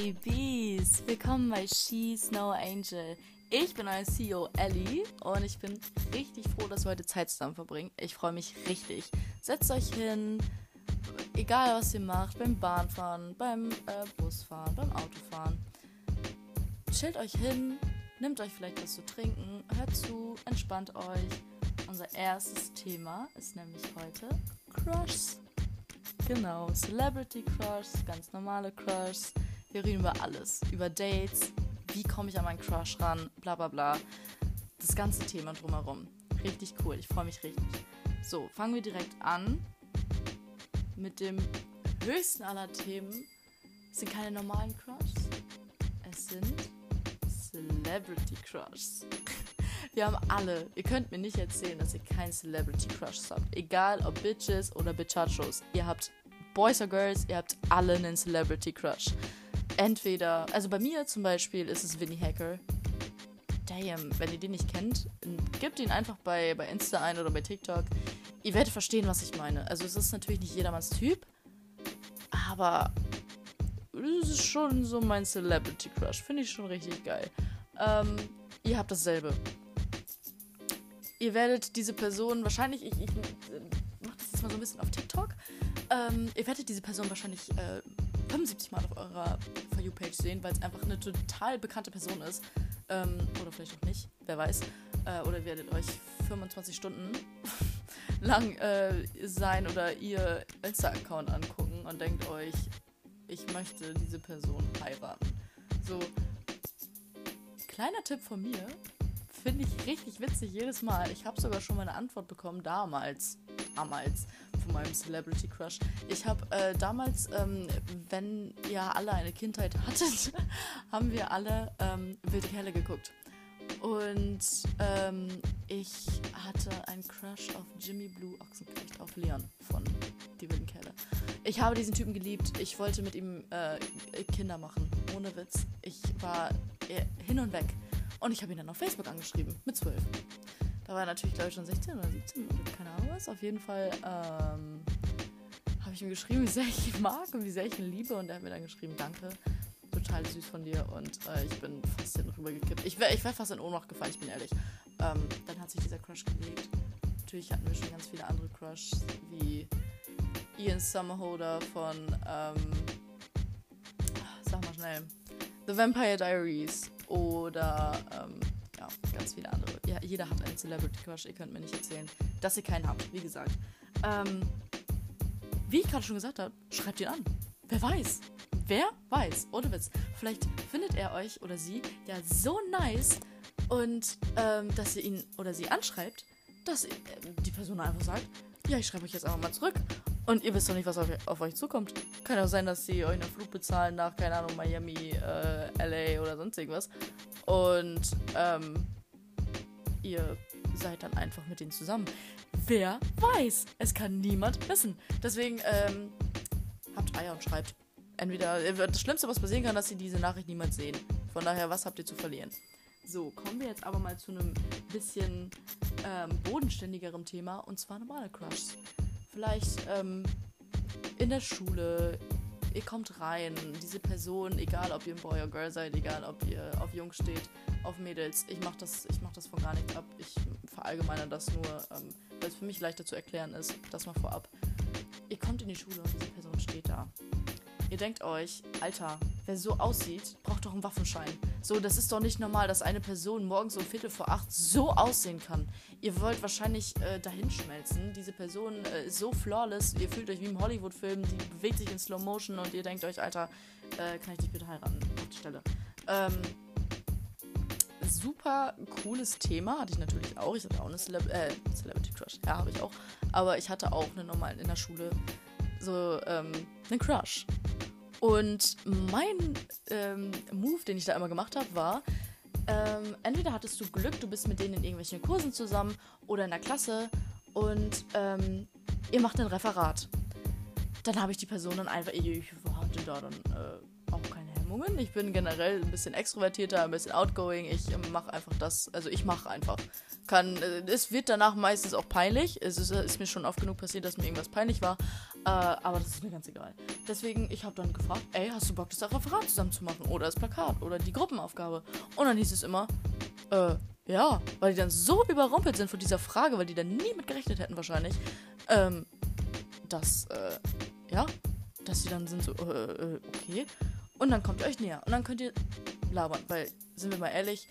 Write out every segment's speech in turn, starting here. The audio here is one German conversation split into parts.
Babys! Willkommen bei She's No Angel. Ich bin euer CEO Ellie und ich bin richtig froh, dass wir heute Zeit zusammen verbringen. Ich freue mich richtig. Setzt euch hin, egal was ihr macht, beim Bahnfahren, beim äh, Busfahren, beim Autofahren. Chillt euch hin, nehmt euch vielleicht was zu trinken, hört zu, entspannt euch. Unser erstes Thema ist nämlich heute Crushs. Genau, Celebrity Crushs, ganz normale Crushs. Wir reden über alles. Über Dates, wie komme ich an meinen Crush ran, bla bla bla. Das ganze Thema drumherum. Richtig cool, ich freue mich richtig. So, fangen wir direkt an mit dem höchsten aller Themen. Es sind keine normalen Crushs, es sind Celebrity Crushs. Wir haben alle, ihr könnt mir nicht erzählen, dass ihr keinen Celebrity Crush habt. Egal ob Bitches oder Bitchachos. Ihr habt Boys or Girls, ihr habt alle einen Celebrity Crush. Entweder, also bei mir zum Beispiel ist es Vinny Hacker. Damn, wenn ihr den nicht kennt, gebt ihn einfach bei, bei Insta ein oder bei TikTok. Ihr werdet verstehen, was ich meine. Also es ist natürlich nicht jedermanns Typ, aber es ist schon so mein Celebrity Crush. Finde ich schon richtig geil. Ähm, ihr habt dasselbe. Ihr werdet diese Person wahrscheinlich, ich, ich äh, mach das jetzt mal so ein bisschen auf TikTok. Ähm, ihr werdet diese Person wahrscheinlich äh, 75 Mal auf eurer For You-Page sehen, weil es einfach eine total bekannte Person ist. Ähm, oder vielleicht auch nicht, wer weiß. Äh, oder werdet euch 25 Stunden lang äh, sein oder ihr Insta-Account angucken und denkt euch, ich möchte diese Person heiraten. So, kleiner Tipp von mir, finde ich richtig witzig jedes Mal. Ich habe sogar schon mal eine Antwort bekommen damals. Damals meinem Celebrity Crush. Ich habe äh, damals, ähm, wenn ihr alle eine Kindheit hattet, haben wir alle ähm, Wilde Kerle geguckt. Und ähm, ich hatte einen Crush auf Jimmy Blue Ochsenknecht, auf Leon von Die Wilden Kerle. Ich habe diesen Typen geliebt. Ich wollte mit ihm äh, Kinder machen. Ohne Witz. Ich war äh, hin und weg. Und ich habe ihn dann auf Facebook angeschrieben, mit 12. Da war natürlich, glaube ich, schon 16 oder 17 oder keine Ahnung was. Auf jeden Fall ähm, habe ich ihm geschrieben, wie sehr ich ihn mag und wie sehr ich ihn liebe. Und er hat mir dann geschrieben, danke, total süß von dir. Und äh, ich bin fast hin rübergekippt. Ich wäre ich wär fast in Ohnmacht gefallen, ich bin ehrlich. Ähm, dann hat sich dieser Crush gelegt. Natürlich hatten wir schon ganz viele andere Crushs, wie Ian Summerholder von, ähm, sag mal schnell, The Vampire Diaries oder ähm, ganz viele andere. Ja, jeder hat einen Celebrity Crush, ihr könnt mir nicht erzählen, dass ihr keinen habt, wie gesagt. Ähm, wie ich gerade schon gesagt habe, schreibt ihn an. Wer weiß? Wer weiß? Ohne Witz. Vielleicht findet er euch oder sie ja so nice und ähm, dass ihr ihn oder sie anschreibt, dass äh, die Person einfach sagt, ja, ich schreibe euch jetzt einfach mal zurück und ihr wisst doch nicht, was auf, auf, euch zukommt. Kann auch sein, dass sie euch einen Flug bezahlen nach, keine Ahnung, Miami, äh, LA oder sonst irgendwas. Und ähm, ihr seid dann einfach mit denen zusammen. Wer weiß? Es kann niemand wissen. Deswegen ähm, habt Eier und schreibt. Entweder das Schlimmste, was passieren kann, dass sie diese Nachricht niemals sehen. Von daher, was habt ihr zu verlieren? So, kommen wir jetzt aber mal zu einem bisschen ähm, bodenständigerem Thema und zwar normale Crushs vielleicht ähm, in der Schule, ihr kommt rein, diese Person, egal ob ihr ein Boy oder Girl seid, egal ob ihr auf Jungs steht, auf Mädels, ich mach das, mach das von gar nichts ab. Ich verallgemeine das nur, ähm, weil es für mich leichter zu erklären ist, das mal vorab. Ihr kommt in die Schule und diese Person steht da. Ihr denkt euch, Alter, wer so aussieht, braucht doch einen Waffenschein. So, das ist doch nicht normal, dass eine Person morgens um Viertel vor acht so aussehen kann. Ihr wollt wahrscheinlich äh, dahin schmelzen. Diese Person äh, ist so flawless. Ihr fühlt euch wie im Hollywood-Film. Die bewegt sich in Slow Motion und ihr denkt euch, Alter, äh, kann ich dich bitte heiraten? Auf die Stelle. Ähm, super cooles Thema. Hatte ich natürlich auch. Ich hatte auch eine Celeb äh, Celebrity Crush. Ja, habe ich auch. Aber ich hatte auch eine normale in der Schule so ähm, einen Crush. Und mein ähm, Move, den ich da immer gemacht habe, war, ähm, entweder hattest du Glück, du bist mit denen in irgendwelchen Kursen zusammen oder in der Klasse und ähm, ihr macht ein Referat. Dann habe ich die Person dann einfach, ich hatte da dann äh, auch keine Hemmungen. Ich bin generell ein bisschen extrovertierter, ein bisschen outgoing. Ich mache einfach das. Also ich mache einfach. Kann, äh, es wird danach meistens auch peinlich. Es ist, ist, mir schon oft genug passiert, dass mir irgendwas peinlich war. Äh, aber das ist mir ganz egal. Deswegen, ich habe dann gefragt, ey, hast du Bock, das Referat zusammen zu machen? Oder das Plakat oder die Gruppenaufgabe? Und dann hieß es immer, äh, ja, weil die dann so überrumpelt sind von dieser Frage, weil die dann nie mit gerechnet hätten wahrscheinlich, ähm, dass, äh, ja, dass sie dann sind so, äh, äh, okay. Und dann kommt ihr euch näher und dann könnt ihr labern, weil, sind wir mal ehrlich,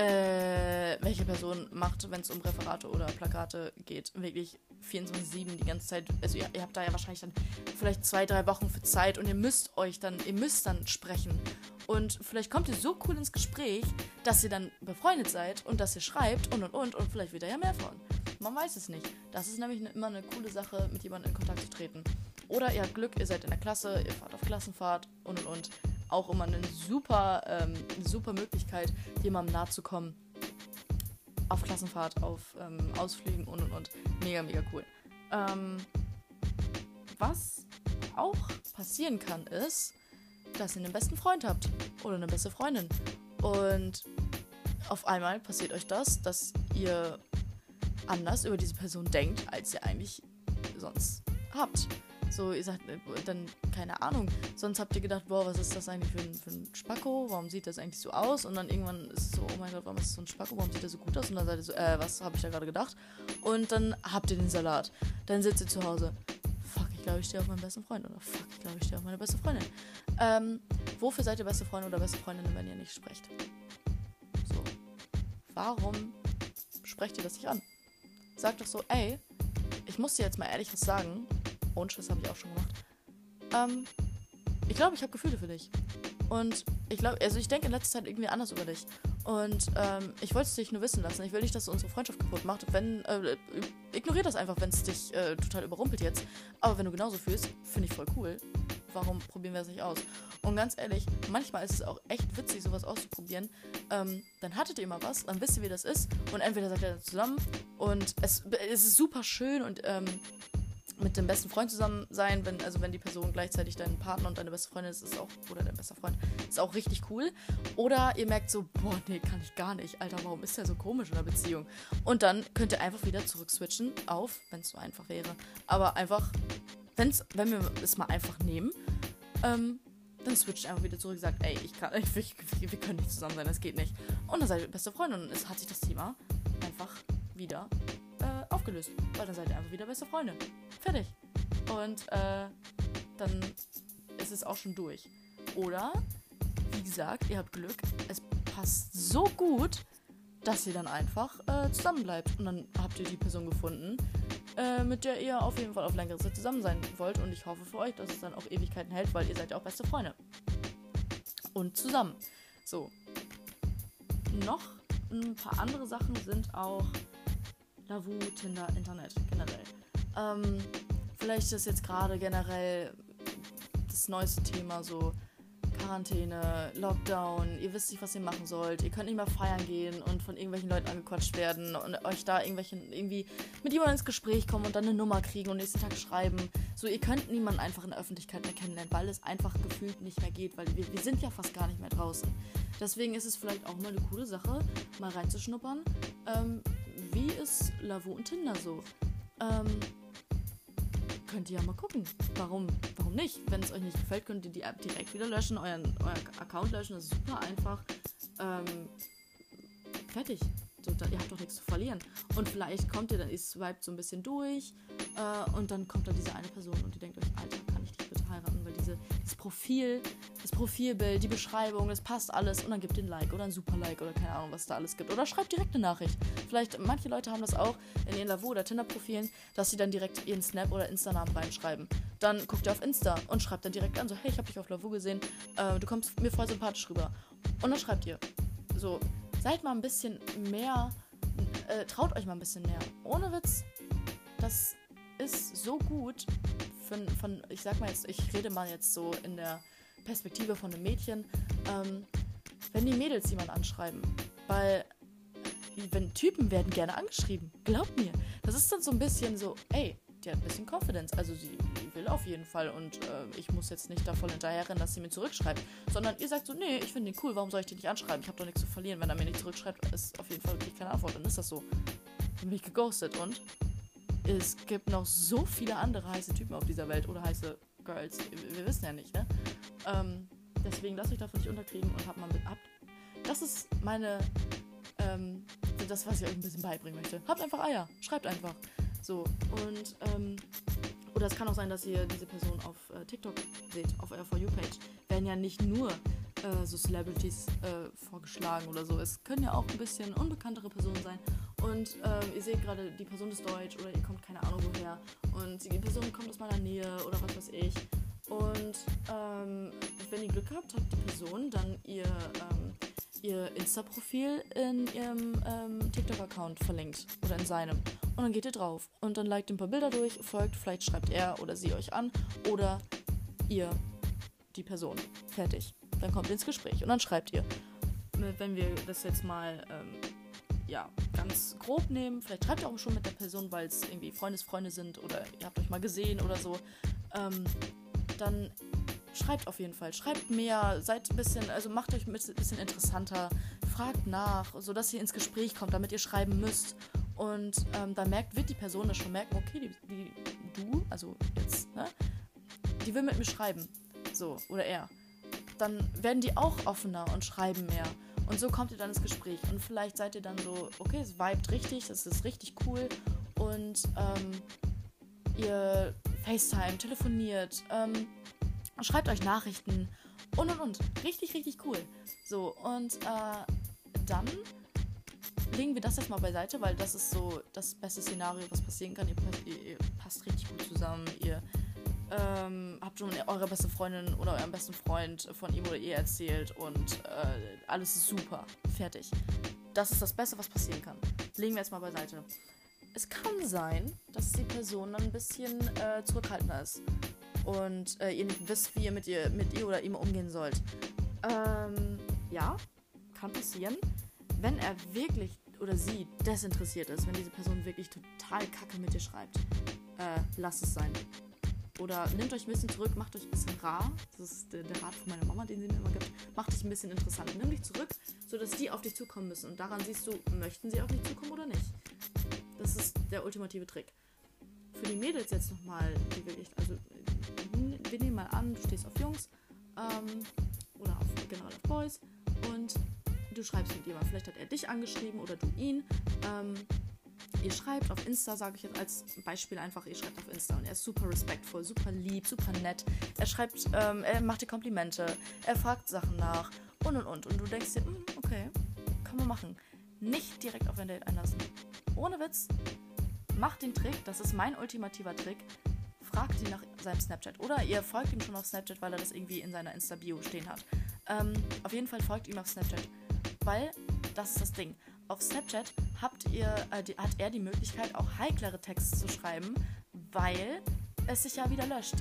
äh, welche Person macht, wenn es um Referate oder Plakate geht, wirklich 24-7 die ganze Zeit. Also ihr, ihr, habt da ja wahrscheinlich dann vielleicht zwei, drei Wochen für Zeit und ihr müsst euch dann, ihr müsst dann sprechen. Und vielleicht kommt ihr so cool ins Gespräch, dass ihr dann befreundet seid und dass ihr schreibt und und und und vielleicht wird da ja mehr von. Man weiß es nicht. Das ist nämlich ne, immer eine coole Sache, mit jemandem in Kontakt zu treten. Oder ihr habt Glück, ihr seid in der Klasse, ihr fahrt auf Klassenfahrt und und und. Auch immer eine super, ähm, super Möglichkeit, jemandem nahe zu kommen. Auf Klassenfahrt, auf ähm, Ausflügen und und und. Mega, mega cool. Ähm, was auch passieren kann, ist, dass ihr einen besten Freund habt oder eine beste Freundin. Und auf einmal passiert euch das, dass ihr anders über diese Person denkt, als ihr eigentlich sonst habt. So, ihr sagt äh, dann, keine Ahnung, sonst habt ihr gedacht, boah, was ist das eigentlich für ein, für ein Spacko? Warum sieht das eigentlich so aus? Und dann irgendwann ist es so, oh mein Gott, warum ist das so ein Spacko? Warum sieht der so gut aus? Und dann seid ihr so, äh, was habe ich da gerade gedacht? Und dann habt ihr den Salat. Dann sitzt ihr zu Hause. Fuck, ich glaube, ich stehe auf meinen besten Freund. Oder fuck, ich glaube, ich stehe auf meine beste Freundin. Ähm, wofür seid ihr beste Freunde oder beste Freundinnen, wenn ihr nicht sprecht? So. Warum sprecht ihr das nicht an? Sagt doch so, ey, ich muss dir jetzt mal ehrlich was sagen. Und das habe ich auch schon gemacht. Ähm, ich glaube, ich habe Gefühle für dich. Und ich glaube, also ich denke in letzter Zeit irgendwie anders über dich. Und ähm, ich wollte es dich nur wissen lassen. Ich will nicht, dass du unsere Freundschaft kaputt macht. Wenn, äh, ignorier das einfach, wenn es dich äh, total überrumpelt jetzt. Aber wenn du genauso fühlst, finde ich voll cool. Warum probieren wir es nicht aus? Und ganz ehrlich, manchmal ist es auch echt witzig, sowas auszuprobieren. Ähm, dann hattet ihr mal was, dann wisst ihr, wie das ist. Und entweder seid ihr zusammen und es, es ist super schön und ähm, mit dem besten Freund zusammen sein, wenn, also wenn die Person gleichzeitig dein Partner und deine beste Freundin ist, ist auch, oder dein bester Freund, ist auch richtig cool. Oder ihr merkt so, boah, nee, kann ich gar nicht. Alter, warum ist der so komisch in der Beziehung? Und dann könnt ihr einfach wieder zurückswitchen auf, wenn es so einfach wäre. Aber einfach, wenn's, wenn wir es mal einfach nehmen, ähm, dann switcht einfach wieder zurück und sagt, ey, ich kann, ich, wir, wir können nicht zusammen sein, das geht nicht. Und dann seid ihr beste Freundin und es hat sich das Thema einfach wieder aufgelöst. Weil dann seid ihr einfach wieder beste Freunde. Fertig. Und äh, dann ist es auch schon durch. Oder, wie gesagt, ihr habt Glück, es passt so gut, dass ihr dann einfach äh, zusammen bleibt. Und dann habt ihr die Person gefunden, äh, mit der ihr auf jeden Fall auf längere Zeit zusammen sein wollt. Und ich hoffe für euch, dass es dann auch Ewigkeiten hält, weil ihr seid ja auch beste Freunde. Und zusammen. So. Noch ein paar andere Sachen sind auch Lavu, Tinder, Internet generell. Ähm, vielleicht ist jetzt gerade generell das neueste Thema so Quarantäne, Lockdown, ihr wisst nicht, was ihr machen sollt, ihr könnt nicht mehr feiern gehen und von irgendwelchen Leuten angequatscht werden und euch da irgendwelchen, irgendwie mit jemandem ins Gespräch kommen und dann eine Nummer kriegen und nächsten Tag schreiben. So, ihr könnt niemanden einfach in der Öffentlichkeit mehr kennenlernen, weil es einfach gefühlt nicht mehr geht, weil wir, wir sind ja fast gar nicht mehr draußen. Deswegen ist es vielleicht auch mal eine coole Sache, mal reinzuschnuppern. Ähm, wie ist Lavo und Tinder so? Ähm, könnt ihr ja mal gucken. Warum, warum nicht? Wenn es euch nicht gefällt, könnt ihr die App direkt wieder löschen, euren, euren Account löschen. Das ist super einfach. Ähm, fertig. So, da, ihr habt doch nichts zu verlieren. Und vielleicht kommt ihr dann, ihr swiped so ein bisschen durch äh, und dann kommt da diese eine Person und ihr denkt euch, Alter, diese, das Profil, das Profilbild, die Beschreibung, das passt alles und dann gibt ein Like oder ein Super-Like oder keine Ahnung, was da alles gibt. Oder schreibt direkt eine Nachricht. Vielleicht, manche Leute haben das auch in ihren Lavo- oder Tinder-Profilen, dass sie dann direkt ihren Snap oder Insta-Namen reinschreiben. Dann guckt ihr auf Insta und schreibt dann direkt an, so, hey, ich habe dich auf Lavo gesehen, äh, du kommst mir voll sympathisch rüber. Und dann schreibt ihr, so, seid mal ein bisschen mehr, äh, traut euch mal ein bisschen mehr. Ohne Witz, das ist so gut von, von, ich sag mal jetzt, ich rede mal jetzt so in der Perspektive von einem Mädchen, ähm, wenn die Mädels jemanden anschreiben, weil wenn Typen werden gerne angeschrieben, glaubt mir, das ist dann so ein bisschen so, ey, die hat ein bisschen Confidence. Also sie will auf jeden Fall und äh, ich muss jetzt nicht da voll hinterherrennen, dass sie mir zurückschreibt. Sondern ihr sagt so, nee, ich finde den cool, warum soll ich den nicht anschreiben? Ich habe doch nichts zu verlieren. Wenn er mir nicht zurückschreibt, ist auf jeden Fall wirklich keine Antwort. Dann ist das so. Bin ich geghostet und es gibt noch so viele andere heiße Typen auf dieser Welt oder heiße Girls. Wir, wissen ja nicht, ne? Ähm, deswegen lasst euch davon nicht unterkriegen und habt mal mit ab. Das ist meine, ähm, das, was ich euch ein bisschen beibringen möchte. Habt einfach Eier. Schreibt einfach. So, und, ähm, oder es kann auch sein, dass ihr diese Person auf äh, TikTok seht, auf eurer For You-Page. Werden ja nicht nur äh, so Celebrities äh, vorgeschlagen oder so. Es können ja auch ein bisschen unbekanntere Personen sein. Und äh, ihr seht gerade, die Person ist deutsch oder ihr kommt keine Ahnung woher. Und die Person kommt aus meiner Nähe oder was weiß ich. Und ähm, wenn ihr Glück habt, hat die Person dann ihr, ähm, ihr Insta-Profil in ihrem ähm, TikTok-Account verlinkt oder in seinem. Und dann geht ihr drauf und dann liked ein paar Bilder durch, folgt, vielleicht schreibt er oder sie euch an oder ihr die Person. Fertig. Dann kommt ihr ins Gespräch und dann schreibt ihr. Wenn wir das jetzt mal ähm, ja, ganz grob nehmen, vielleicht schreibt ihr auch schon mit der Person, weil es irgendwie Freundesfreunde sind oder ihr habt euch mal gesehen oder so. Ähm, dann schreibt auf jeden Fall. Schreibt mehr, seid ein bisschen, also macht euch ein bisschen interessanter, fragt nach, sodass ihr ins Gespräch kommt, damit ihr schreiben müsst. Und ähm, dann merkt, wird die Person das schon merken, okay, die, die, du, also jetzt, ne, die will mit mir schreiben. So, oder er. Dann werden die auch offener und schreiben mehr. Und so kommt ihr dann ins Gespräch. Und vielleicht seid ihr dann so, okay, es vibet richtig, es ist richtig cool. Und ähm, ihr FaceTime, telefoniert, ähm, schreibt euch Nachrichten und und und. Richtig, richtig cool. So, und äh, dann legen wir das jetzt mal beiseite, weil das ist so das beste Szenario, was passieren kann. Ihr, ihr, ihr passt richtig gut zusammen. Ihr ähm, habt schon eure beste Freundin oder euren besten Freund von ihm oder ihr erzählt und äh, alles ist super. Fertig. Das ist das Beste, was passieren kann. Legen wir jetzt mal beiseite es kann sein, dass die Person dann ein bisschen äh, zurückhaltender ist und äh, ihr nicht wisst, wie ihr mit ihr, mit ihr oder ihm umgehen sollt. Ähm, ja, kann passieren. Wenn er wirklich oder sie desinteressiert ist, wenn diese Person wirklich total kacke mit dir schreibt, äh, lasst es sein. Oder nehmt euch ein bisschen zurück, macht euch ein bisschen rar. Das ist der, der Rat von meiner Mama, den sie mir immer gibt. Macht dich ein bisschen interessant. Nimm dich zurück, sodass die auf dich zukommen müssen. Und daran siehst du, möchten sie auf dich zukommen oder nicht. Das ist der ultimative Trick. Für die Mädels jetzt nochmal, die wirklich, also wir nehmen mal an, du stehst auf Jungs ähm, oder auf, generell auf Boys und du schreibst mit jemandem. Vielleicht hat er dich angeschrieben oder du ihn. Ähm, ihr schreibt auf Insta, sage ich jetzt als Beispiel einfach, ihr schreibt auf Insta und er ist super respektvoll, super lieb, super nett. Er schreibt, ähm, er macht dir Komplimente, er fragt Sachen nach und und und. Und du denkst dir, hm, okay, kann man machen. Nicht direkt auf ein Date einlassen ohne Witz, macht den Trick, das ist mein ultimativer Trick, fragt ihn nach seinem Snapchat. Oder ihr folgt ihm schon auf Snapchat, weil er das irgendwie in seiner Insta-Bio stehen hat. Ähm, auf jeden Fall folgt ihm auf Snapchat. Weil, das ist das Ding. Auf Snapchat habt ihr, äh, die, hat er die Möglichkeit, auch heiklere Texte zu schreiben, weil es sich ja wieder löscht.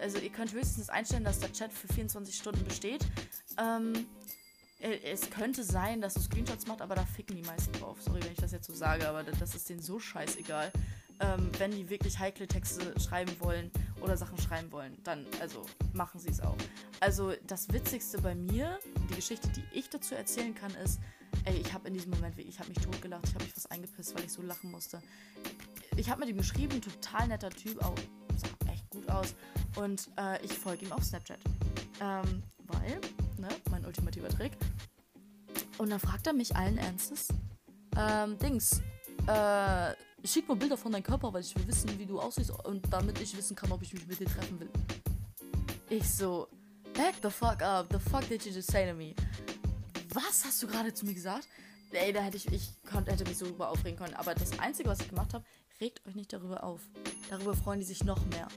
Also ihr könnt höchstens einstellen, dass der Chat für 24 Stunden besteht. Ähm, äh, es könnte sein, dass du Screenshots macht, aber da ficken die meisten drauf. Sorry, wenn ich das jetzt so sage, aber das ist denen so scheißegal. Ähm, wenn die wirklich heikle Texte schreiben wollen oder Sachen schreiben wollen, dann, also, machen sie es auch. Also, das Witzigste bei mir, die Geschichte, die ich dazu erzählen kann, ist, ey, ich habe in diesem Moment ich habe mich totgelacht, ich habe mich fast eingepisst, weil ich so lachen musste. Ich habe mit ihm geschrieben, total netter Typ, auch sah echt gut aus. Und äh, ich folge ihm auf Snapchat. Ähm, weil, ne, mein ultimativer Trick. Und dann fragt er mich allen Ernstes, ähm, Dings, äh, schick mal Bilder von deinem Körper, weil ich will wissen, wie du aussiehst und damit ich wissen kann, ob ich mich mit dir treffen will. Ich so, back the fuck up, the fuck did you just say to me? Was hast du gerade zu mir gesagt? Ey, da hätte ich, ich konnte, hätte mich so darüber aufregen können. Aber das Einzige, was ich gemacht habe, regt euch nicht darüber auf. Darüber freuen die sich noch mehr.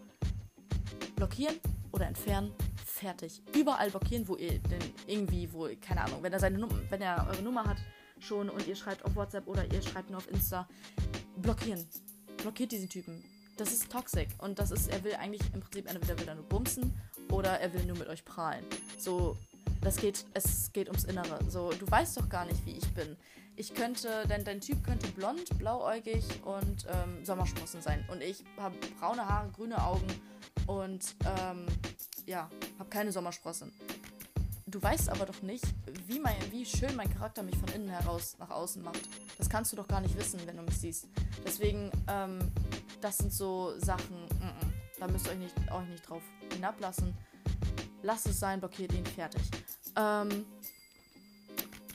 Blockieren oder entfernen fertig. Überall blockieren, wo ihr denn irgendwie, wo, keine Ahnung, wenn er seine Nummer, wenn er eure Nummer hat schon und ihr schreibt auf WhatsApp oder ihr schreibt nur auf Insta, blockieren. Blockiert diesen Typen. Das ist toxic. Und das ist, er will eigentlich im Prinzip entweder will er nur bumsen oder er will nur mit euch prahlen. So, Das geht, es geht ums Innere. So, du weißt doch gar nicht, wie ich bin. Ich könnte, denn dein Typ könnte blond, blauäugig und ähm, Sommersprossen sein. Und ich habe braune Haare, grüne Augen und ähm, ja, habe keine Sommersprossen. Du weißt aber doch nicht, wie, mein, wie schön mein Charakter mich von innen heraus nach außen macht. Das kannst du doch gar nicht wissen, wenn du mich siehst. Deswegen, ähm, das sind so Sachen, mm -mm, da müsst ihr euch nicht, euch nicht drauf hinablassen. Lasst es sein, blockiert ihn, fertig. Ähm,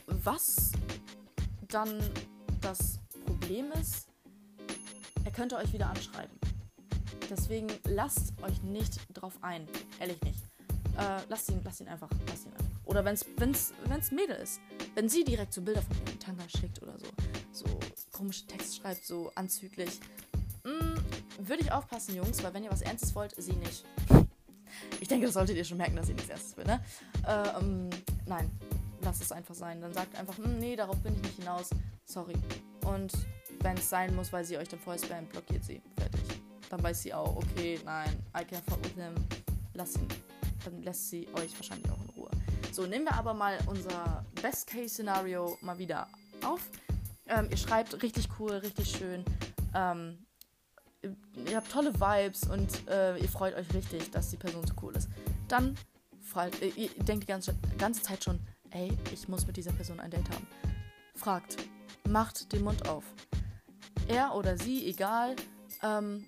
was dann das Problem ist, er könnte euch wieder anschreiben. Deswegen lasst euch nicht drauf ein. Ehrlich nicht. Äh, lasst ihn, lasst ihn einfach, lasst ihn einfach. Oder wenn es wenn's, wenn's Mädel ist. Wenn sie direkt so Bilder von ihrem Tanga schickt oder so, so komische Text schreibt, so anzüglich. Mm, Würde ich aufpassen, Jungs, weil wenn ihr was Ernstes wollt, sie nicht. Ich denke, das solltet ihr schon merken, dass sie nichts Ernstes will, ne? Äh, ähm, nein, lasst es einfach sein. Dann sagt einfach, hm, nee, darauf bin ich nicht hinaus. Sorry. Und wenn es sein muss, weil sie euch dann vorher spammt, blockiert sie. Fertig. Dann weiß sie auch, okay, nein, I can't fuck with him. Lass ihn. Dann lässt sie euch wahrscheinlich auch in Ruhe. So, nehmen wir aber mal unser Best-Case-Szenario mal wieder auf. Ähm, ihr schreibt richtig cool, richtig schön. Ähm, ihr habt tolle Vibes und äh, ihr freut euch richtig, dass die Person so cool ist. Dann fragt, äh, ihr denkt die ganze, ganze Zeit schon, ey, ich muss mit dieser Person ein Date haben. Fragt, macht den Mund auf. Er oder sie, egal. Ähm,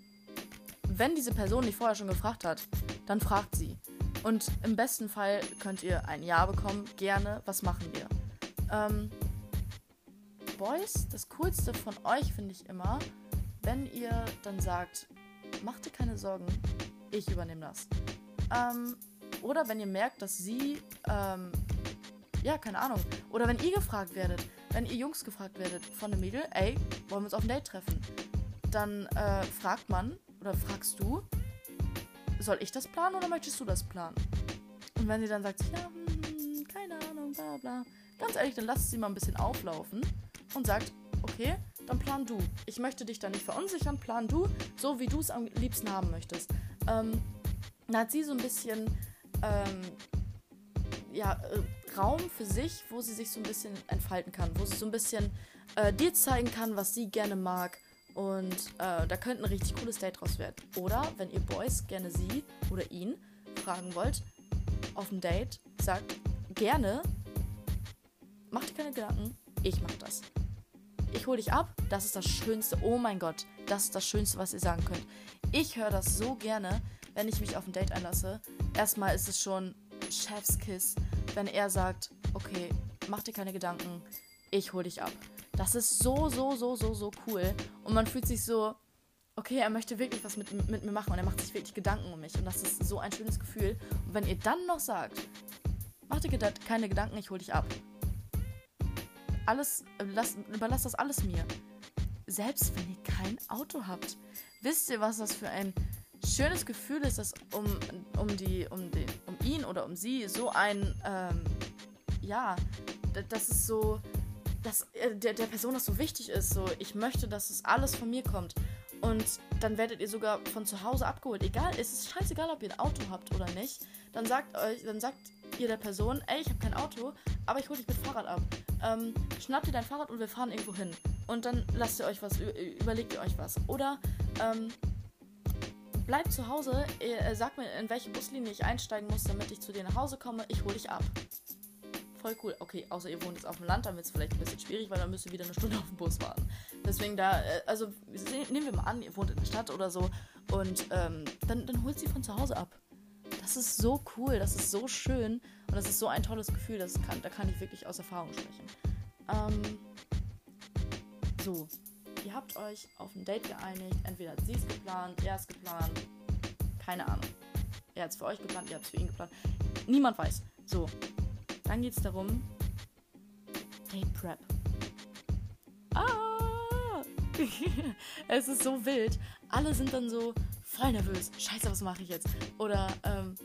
wenn diese Person nicht vorher schon gefragt hat, dann fragt sie. Und im besten Fall könnt ihr ein Ja bekommen. Gerne. Was machen wir? Ähm, Boys, das Coolste von euch finde ich immer, wenn ihr dann sagt, macht dir keine Sorgen, ich übernehme das. Ähm, oder wenn ihr merkt, dass sie, ähm, ja, keine Ahnung. Oder wenn ihr gefragt werdet, wenn ihr Jungs gefragt werdet von einem Mädel, ey, wollen wir uns auf ein Date treffen? Dann äh, fragt man, oder fragst du, soll ich das planen oder möchtest du das planen? Und wenn sie dann sagt, ja, hm, keine Ahnung, bla bla. Ganz ehrlich, dann lasst sie mal ein bisschen auflaufen und sagt, okay, dann plan du. Ich möchte dich da nicht verunsichern, plan du, so wie du es am liebsten haben möchtest. Ähm, dann hat sie so ein bisschen ähm, ja, äh, Raum für sich, wo sie sich so ein bisschen entfalten kann, wo sie so ein bisschen äh, dir zeigen kann, was sie gerne mag und äh, da könnte ein richtig cooles Date draus werden. Oder wenn ihr Boys gerne sie oder ihn fragen wollt, auf ein Date, sagt gerne, macht dir keine Gedanken, ich mach das. Ich hole dich ab, das ist das Schönste. Oh mein Gott, das ist das Schönste, was ihr sagen könnt. Ich höre das so gerne, wenn ich mich auf ein Date einlasse. Erstmal ist es schon Chefskiss, wenn er sagt, okay, mach dir keine Gedanken, ich hole dich ab. Das ist so, so, so, so, so cool. Und man fühlt sich so, okay, er möchte wirklich was mit, mit mir machen und er macht sich wirklich Gedanken um mich. Und das ist so ein schönes Gefühl. Und wenn ihr dann noch sagt, mach dir keine Gedanken, ich hol dich ab. Alles, lass, überlasst das alles mir. Selbst wenn ihr kein Auto habt. Wisst ihr, was das für ein schönes Gefühl ist, dass um, um, die, um, den, um ihn oder um sie so ein, ähm, ja, das ist so, dass äh, der, der Person das so wichtig ist. So, ich möchte, dass es alles von mir kommt. Und dann werdet ihr sogar von zu Hause abgeholt. Egal, es ist scheißegal, ob ihr ein Auto habt oder nicht. Dann sagt euch, dann sagt ihr der Person, ey, ich habe kein Auto, aber ich hole dich mit Fahrrad ab. Ähm, schnappt ihr dein Fahrrad und wir fahren irgendwo hin. Und dann lasst ihr euch was, überlegt ihr euch was. Oder ähm, bleibt zu Hause, ihr, sagt mir, in welche Buslinie ich einsteigen muss, damit ich zu dir nach Hause komme. Ich hole dich ab voll cool. Okay, außer ihr wohnt jetzt auf dem Land, dann wird es vielleicht ein bisschen schwierig, weil dann müsst ihr wieder eine Stunde auf den Bus warten. Deswegen da, äh, also nehmen wir mal an, ihr wohnt in der Stadt oder so und ähm, dann, dann holt sie von zu Hause ab. Das ist so cool, das ist so schön und das ist so ein tolles Gefühl, das kann, da kann ich wirklich aus Erfahrung sprechen. Ähm, so, ihr habt euch auf ein Date geeinigt, entweder hat sie es geplant, er es geplant, keine Ahnung. Er hat es für euch geplant, ihr habt es für ihn geplant. Niemand weiß. So, dann geht es darum, Date Prep. Ah! es ist so wild. Alle sind dann so voll nervös. Scheiße, was mache ich jetzt? Oder ähm,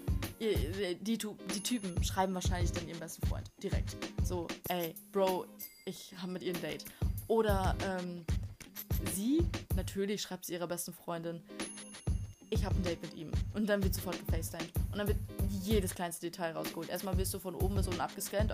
die, die, Typen schreiben wahrscheinlich dann ihren besten Freund direkt. So, ey, Bro, ich habe mit ihr ein Date. Oder ähm, sie, natürlich schreibt sie ihrer besten Freundin, ich habe ein Date mit ihm. Und dann wird sofort gefacetimed. Und dann wird jedes kleinste Detail rausgeholt. Erstmal wirst du von oben bis unten abgescannt.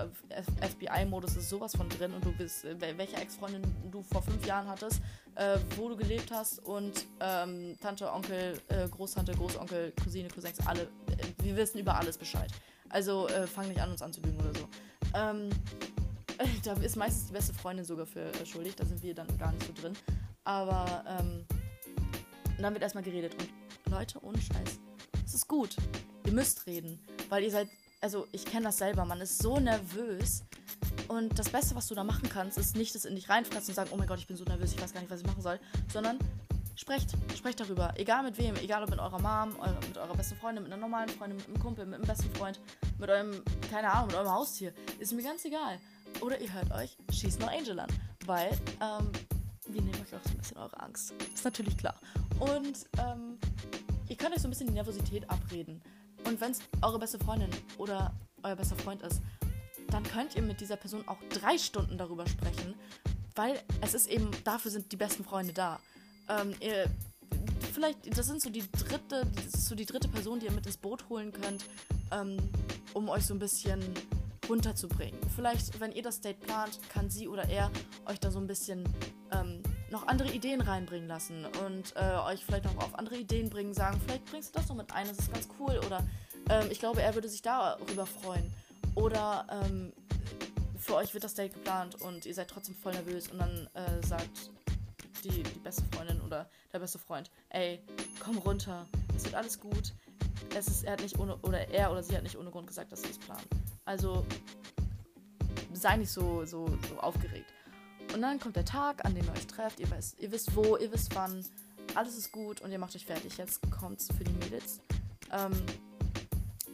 FBI-Modus ist sowas von drin und du bist, äh, welche Ex-Freundin du vor fünf Jahren hattest, äh, wo du gelebt hast und ähm, Tante, Onkel, äh, Großtante, Großonkel, Cousine, Cousins, alle. Äh, wir wissen über alles Bescheid. Also äh, fang nicht an, uns anzulügen oder so. Ähm, da ist meistens die beste Freundin sogar für äh, schuldig. Da sind wir dann gar nicht so drin. Aber ähm, dann wird erstmal geredet. Und Leute, ohne Scheiß. Es ist gut. Ihr müsst reden. Weil ihr seid. Also, ich kenne das selber. Man ist so nervös. Und das Beste, was du da machen kannst, ist nicht das in dich reinfressen und sagen, oh mein Gott, ich bin so nervös, ich weiß gar nicht, was ich machen soll. Sondern sprecht. Sprecht darüber. Egal mit wem. Egal ob mit eurer Mom, mit eurer besten Freundin, mit einer normalen Freundin, mit einem Kumpel, mit einem besten Freund, mit eurem, keine Ahnung, mit eurem Haustier. Ist mir ganz egal. Oder ihr hört euch Schieß No Angel an. Weil, ähm, wir nehmen euch auch so ein bisschen eure Angst. Ist natürlich klar. Und ähm, ihr könnt euch so ein bisschen die Nervosität abreden. Und wenn es eure beste Freundin oder euer bester Freund ist, dann könnt ihr mit dieser Person auch drei Stunden darüber sprechen, weil es ist eben, dafür sind die besten Freunde da. Ähm, ihr, vielleicht, das sind so die dritte, das so die dritte Person, die ihr mit ins Boot holen könnt, ähm, um euch so ein bisschen runterzubringen. Vielleicht, wenn ihr das Date plant, kann sie oder er euch da so ein bisschen ähm, noch andere Ideen reinbringen lassen und äh, euch vielleicht noch auf andere Ideen bringen, sagen, vielleicht bringst du das noch mit ein, das ist ganz cool oder ähm, ich glaube, er würde sich darüber freuen. Oder ähm, für euch wird das Date geplant und ihr seid trotzdem voll nervös und dann äh, sagt die, die beste Freundin oder der beste Freund, ey, komm runter, es wird alles gut. Es ist, er hat nicht ohne, oder er oder sie hat nicht ohne Grund gesagt, dass sie es planen. Also sei nicht so, so, so aufgeregt. Und dann kommt der Tag, an dem ihr euch trefft. Ihr, weiß, ihr wisst wo, ihr wisst wann. Alles ist gut und ihr macht euch fertig. Jetzt kommt's für die Mädels. Ähm,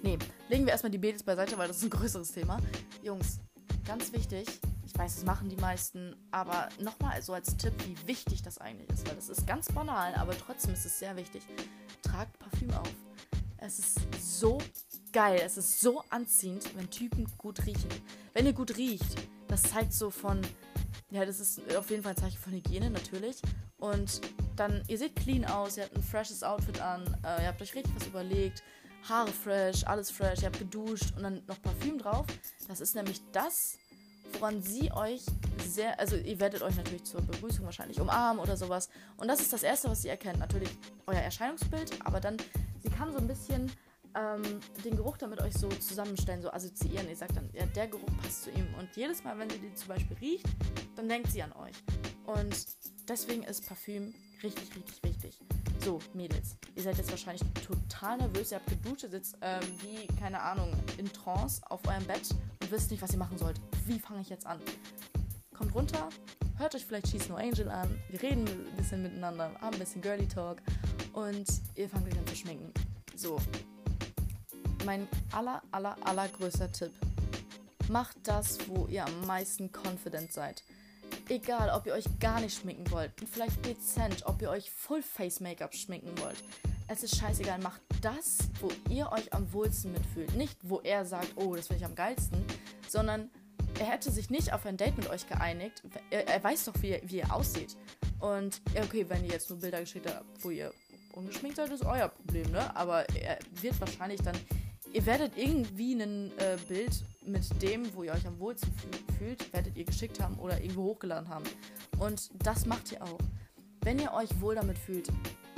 nee, legen wir erstmal die Mädels beiseite, weil das ist ein größeres Thema. Jungs, ganz wichtig. Ich weiß, das machen die meisten, aber nochmal so als Tipp, wie wichtig das eigentlich ist, weil das ist ganz banal, aber trotzdem ist es sehr wichtig. Tragt Parfüm auf. Es ist so geil. Es ist so anziehend, wenn Typen gut riechen. Wenn ihr gut riecht, das zeigt so von, ja, das ist auf jeden Fall ein Zeichen von Hygiene, natürlich. Und dann, ihr seht clean aus, ihr habt ein freshes Outfit an, äh, ihr habt euch richtig was überlegt, Haare fresh, alles fresh, ihr habt geduscht und dann noch Parfüm drauf. Das ist nämlich das, woran sie euch sehr, also ihr werdet euch natürlich zur Begrüßung wahrscheinlich umarmen oder sowas. Und das ist das Erste, was sie erkennt. Natürlich euer Erscheinungsbild, aber dann, sie kann so ein bisschen ähm, den Geruch damit euch so zusammenstellen, so assoziieren. Ihr sagt dann, ja, der Geruch passt zu ihm. Und jedes Mal, wenn sie den zum Beispiel riecht, dann denkt sie an euch. Und deswegen ist Parfüm richtig, richtig wichtig. So, Mädels, ihr seid jetzt wahrscheinlich total nervös. Ihr habt geduscht, sitzt ähm, wie, keine Ahnung, in Trance auf eurem Bett und wisst nicht, was ihr machen sollt. Wie fange ich jetzt an? Kommt runter, hört euch vielleicht She's No Angel an. Wir reden ein bisschen miteinander, haben ein bisschen Girly Talk und ihr fangt euch an zu schminken. So, mein aller, aller, allergrößter Tipp. Macht das, wo ihr am meisten confident seid. Egal, ob ihr euch gar nicht schminken wollt, vielleicht dezent, ob ihr euch Full Face Make-up schminken wollt. Es ist scheißegal, macht das, wo ihr euch am wohlsten mitfühlt. Nicht, wo er sagt, oh, das finde ich am geilsten, sondern er hätte sich nicht auf ein Date mit euch geeinigt. Er, er weiß doch, wie, wie ihr aussieht. Und okay, wenn ihr jetzt nur Bilder geschickt habt, wo ihr ungeschminkt seid, ist euer Problem, ne? Aber er wird wahrscheinlich dann ihr werdet irgendwie ein äh, Bild mit dem, wo ihr euch am wohlsten fühlt, werdet ihr geschickt haben oder irgendwo hochgeladen haben. Und das macht ihr auch. Wenn ihr euch wohl damit fühlt,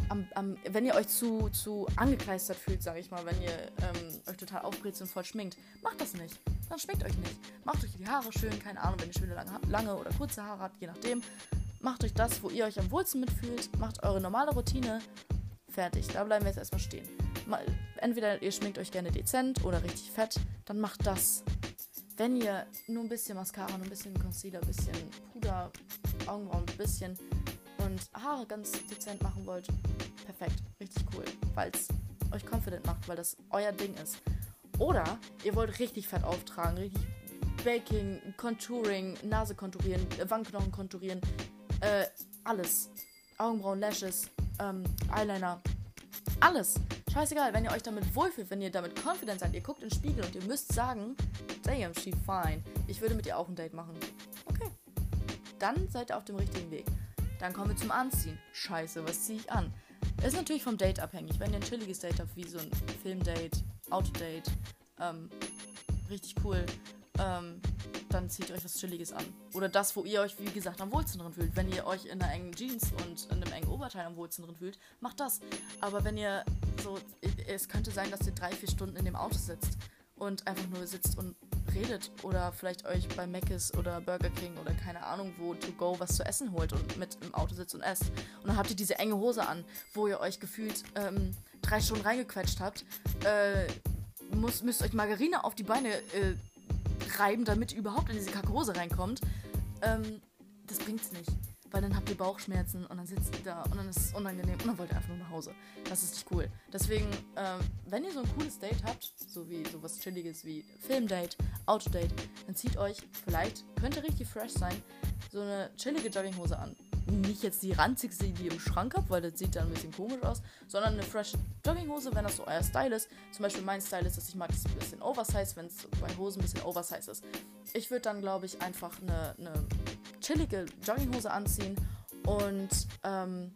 am, am, wenn ihr euch zu, zu angekleistert fühlt, sage ich mal, wenn ihr ähm, euch total aufbrezelt und voll schminkt, macht das nicht. Dann schminkt euch nicht. Macht euch die Haare schön, keine Ahnung, wenn ihr schöne lange, lange oder kurze Haare habt, je nachdem. Macht euch das, wo ihr euch am wohlsten mitfühlt. Macht eure normale Routine. Fertig. Da bleiben wir jetzt erstmal stehen entweder ihr schminkt euch gerne dezent oder richtig fett, dann macht das. Wenn ihr nur ein bisschen Mascara, nur ein bisschen Concealer, ein bisschen Puder, Augenbrauen, ein bisschen und Haare ganz dezent machen wollt, perfekt, richtig cool, weil es euch confident macht, weil das euer Ding ist. Oder ihr wollt richtig fett auftragen, richtig Baking, Contouring, Nase konturieren, Wangenknochen konturieren, äh, alles. Augenbrauen, Lashes, ähm, Eyeliner, alles. Scheißegal, wenn ihr euch damit wohlfühlt, wenn ihr damit confident seid, ihr guckt in den Spiegel und ihr müsst sagen, damn, she fine. Ich würde mit ihr auch ein Date machen. Okay. Dann seid ihr auf dem richtigen Weg. Dann kommen wir zum Anziehen. Scheiße, was ziehe ich an? Ist natürlich vom Date abhängig. Wenn ihr ein chilliges Date habt, wie so ein Filmdate, Autodate, ähm, richtig cool, ähm, dann zieht euch was Chilliges an. Oder das, wo ihr euch, wie gesagt, am wohlsten drin fühlt. Wenn ihr euch in einer engen Jeans und in einem engen Oberteil am wohlsten drin fühlt, macht das. Aber wenn ihr so, es könnte sein, dass ihr drei, vier Stunden in dem Auto sitzt und einfach nur sitzt und redet oder vielleicht euch bei Mc's oder Burger King oder keine Ahnung wo to go was zu essen holt und mit im Auto sitzt und esst. Und dann habt ihr diese enge Hose an, wo ihr euch gefühlt ähm, drei Stunden reingequetscht habt. Äh, muss, müsst euch Margarine auf die Beine äh, reiben, damit überhaupt in diese Kakose reinkommt. Ähm, das bringt's nicht. Weil dann habt ihr Bauchschmerzen und dann sitzt ihr da und dann ist es unangenehm und dann wollt ihr einfach nur nach Hause. Das ist nicht cool. Deswegen, ähm, wenn ihr so ein cooles Date habt, so wie sowas Chilliges wie Filmdate, Autodate, dann zieht euch vielleicht, könnte richtig fresh sein, so eine chillige Jogginghose an nicht jetzt die ranzigste, die ihr im Schrank habt, weil das sieht dann ein bisschen komisch aus, sondern eine fresh Jogginghose, wenn das so euer Style ist. Zum Beispiel mein Style ist, dass ich mag es ein bisschen oversized, wenn es bei Hosen ein bisschen oversized ist. Ich würde dann, glaube ich, einfach eine, eine chillige Jogginghose anziehen und ähm,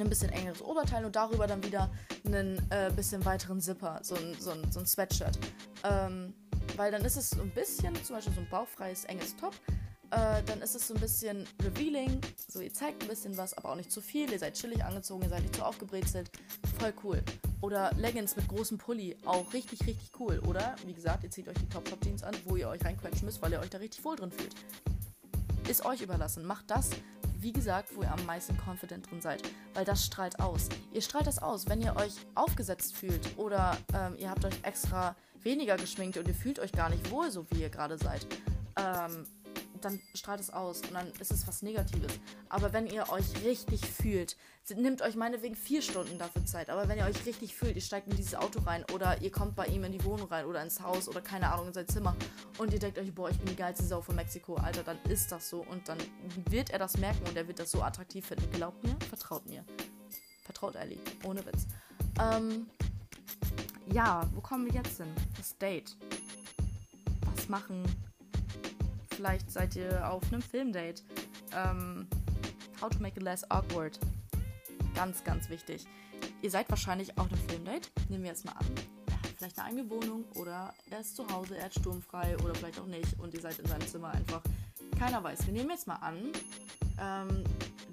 ein bisschen engeres Oberteil und darüber dann wieder einen äh, bisschen weiteren Zipper, so ein, so ein, so ein Sweatshirt. Ähm, weil dann ist es so ein bisschen, zum Beispiel so ein bauchfreies, enges Top, äh, dann ist es so ein bisschen revealing. So, ihr zeigt ein bisschen was, aber auch nicht zu viel. Ihr seid chillig angezogen, ihr seid nicht zu aufgebrezelt. Voll cool. Oder Leggings mit großem Pulli. Auch richtig, richtig cool. Oder, wie gesagt, ihr zieht euch die Top-Top-Jeans an, wo ihr euch reinquetschen müsst, weil ihr euch da richtig wohl drin fühlt. Ist euch überlassen. Macht das, wie gesagt, wo ihr am meisten confident drin seid. Weil das strahlt aus. Ihr strahlt das aus, wenn ihr euch aufgesetzt fühlt oder ähm, ihr habt euch extra weniger geschminkt und ihr fühlt euch gar nicht wohl, so wie ihr gerade seid. Ähm, dann strahlt es aus und dann ist es was Negatives. Aber wenn ihr euch richtig fühlt, nehmt euch meinetwegen vier Stunden dafür Zeit. Aber wenn ihr euch richtig fühlt, ihr steigt in dieses Auto rein oder ihr kommt bei ihm in die Wohnung rein oder ins Haus oder keine Ahnung in sein Zimmer und ihr denkt euch, boah, ich bin die geilste Sau von Mexiko, Alter, dann ist das so und dann wird er das merken und er wird das so attraktiv finden. Glaubt mir, vertraut mir. Vertraut Ellie, ohne Witz. Ähm, ja, wo kommen wir jetzt hin? Das Date. Was machen? Vielleicht seid ihr auf einem Filmdate. Ähm, how to make it less awkward. Ganz, ganz wichtig. Ihr seid wahrscheinlich auf einem Filmdate. Nehmen wir jetzt mal an. Er hat vielleicht eine eigene Wohnung oder er ist zu Hause, er hat sturmfrei oder vielleicht auch nicht und ihr seid in seinem Zimmer einfach. Keiner weiß. Wir nehmen jetzt mal an, ähm,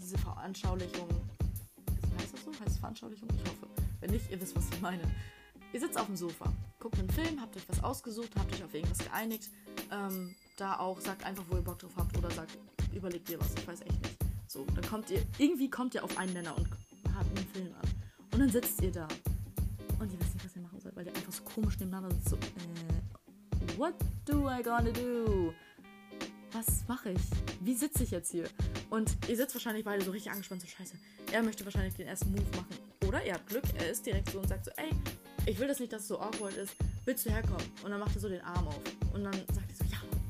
diese Veranschaulichung. Heißt das so? Heißt es Veranschaulichung? Ich hoffe. Wenn nicht, ihr wisst, was ich meine. Ihr sitzt auf dem Sofa, guckt einen Film, habt euch was ausgesucht, habt euch auf irgendwas geeinigt. Ähm, da auch, sagt einfach, wo ihr Bock drauf habt oder sagt, überlegt ihr was, ich weiß echt nicht. So, dann kommt ihr, irgendwie kommt ihr auf einen Nenner und habt einen Film an. Und dann sitzt ihr da. Und ihr wisst nicht, was ihr machen sollt, weil ihr einfach so komisch nebeneinander sitzt. So, äh, what do I gonna do? Was mache ich? Wie sitze ich jetzt hier? Und ihr sitzt wahrscheinlich beide so richtig angespannt, so scheiße. Er möchte wahrscheinlich den ersten Move machen. Oder ihr habt Glück, er ist direkt so und sagt so, ey, ich will das nicht, dass es so awkward ist. Willst du herkommen? Und dann macht er so den Arm auf. Und dann sagt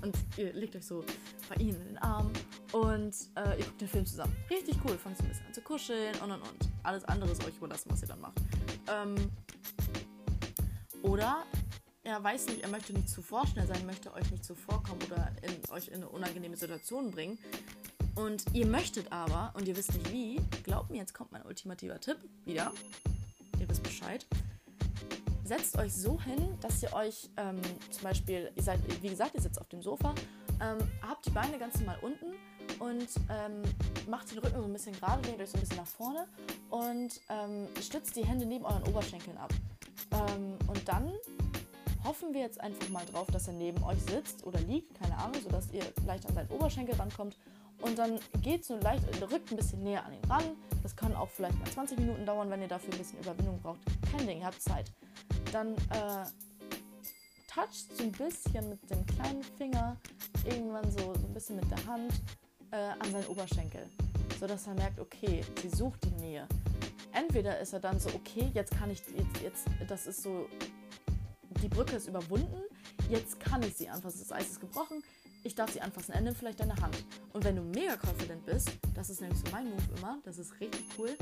und ihr legt euch so bei ihm in den Arm und äh, ihr guckt den Film zusammen. Richtig cool, fangt so ein bisschen an zu kuscheln und und und. Alles andere ist euch überlassen, was ihr dann macht. Ähm, oder er weiß nicht, er möchte nicht zu vorschnell sein, möchte euch nicht zuvorkommen oder in, euch in eine unangenehme Situation bringen. Und ihr möchtet aber, und ihr wisst nicht wie, glaubt mir, jetzt kommt mein ultimativer Tipp wieder. Ihr wisst Bescheid setzt euch so hin, dass ihr euch ähm, zum Beispiel, ihr seid, wie gesagt, ihr sitzt auf dem Sofa, ähm, habt die Beine ganz normal unten und ähm, macht den Rücken so ein bisschen gerade, lehnt euch so ein bisschen nach vorne und ähm, stützt die Hände neben euren Oberschenkeln ab. Ähm, und dann hoffen wir jetzt einfach mal drauf, dass er neben euch sitzt oder liegt, keine Ahnung, sodass ihr leicht an seinen Oberschenkel rankommt. Und dann geht so leicht, rückt ein bisschen näher an ihn ran. Das kann auch vielleicht mal 20 Minuten dauern, wenn ihr dafür ein bisschen Überwindung braucht. Kein Ding, ihr habt Zeit dann äh, toucht so ein bisschen mit dem kleinen Finger, irgendwann so, so ein bisschen mit der Hand äh, an seinen Oberschenkel, sodass er merkt, okay, sie sucht die Nähe. Entweder ist er dann so, okay, jetzt kann ich, jetzt, jetzt das ist so, die Brücke ist überwunden, jetzt kann ich sie anfassen, das Eis ist gebrochen, ich darf sie anfassen, er nimmt vielleicht deine Hand. Und wenn du mega confident bist, das ist nämlich so mein Move immer, das ist richtig cool,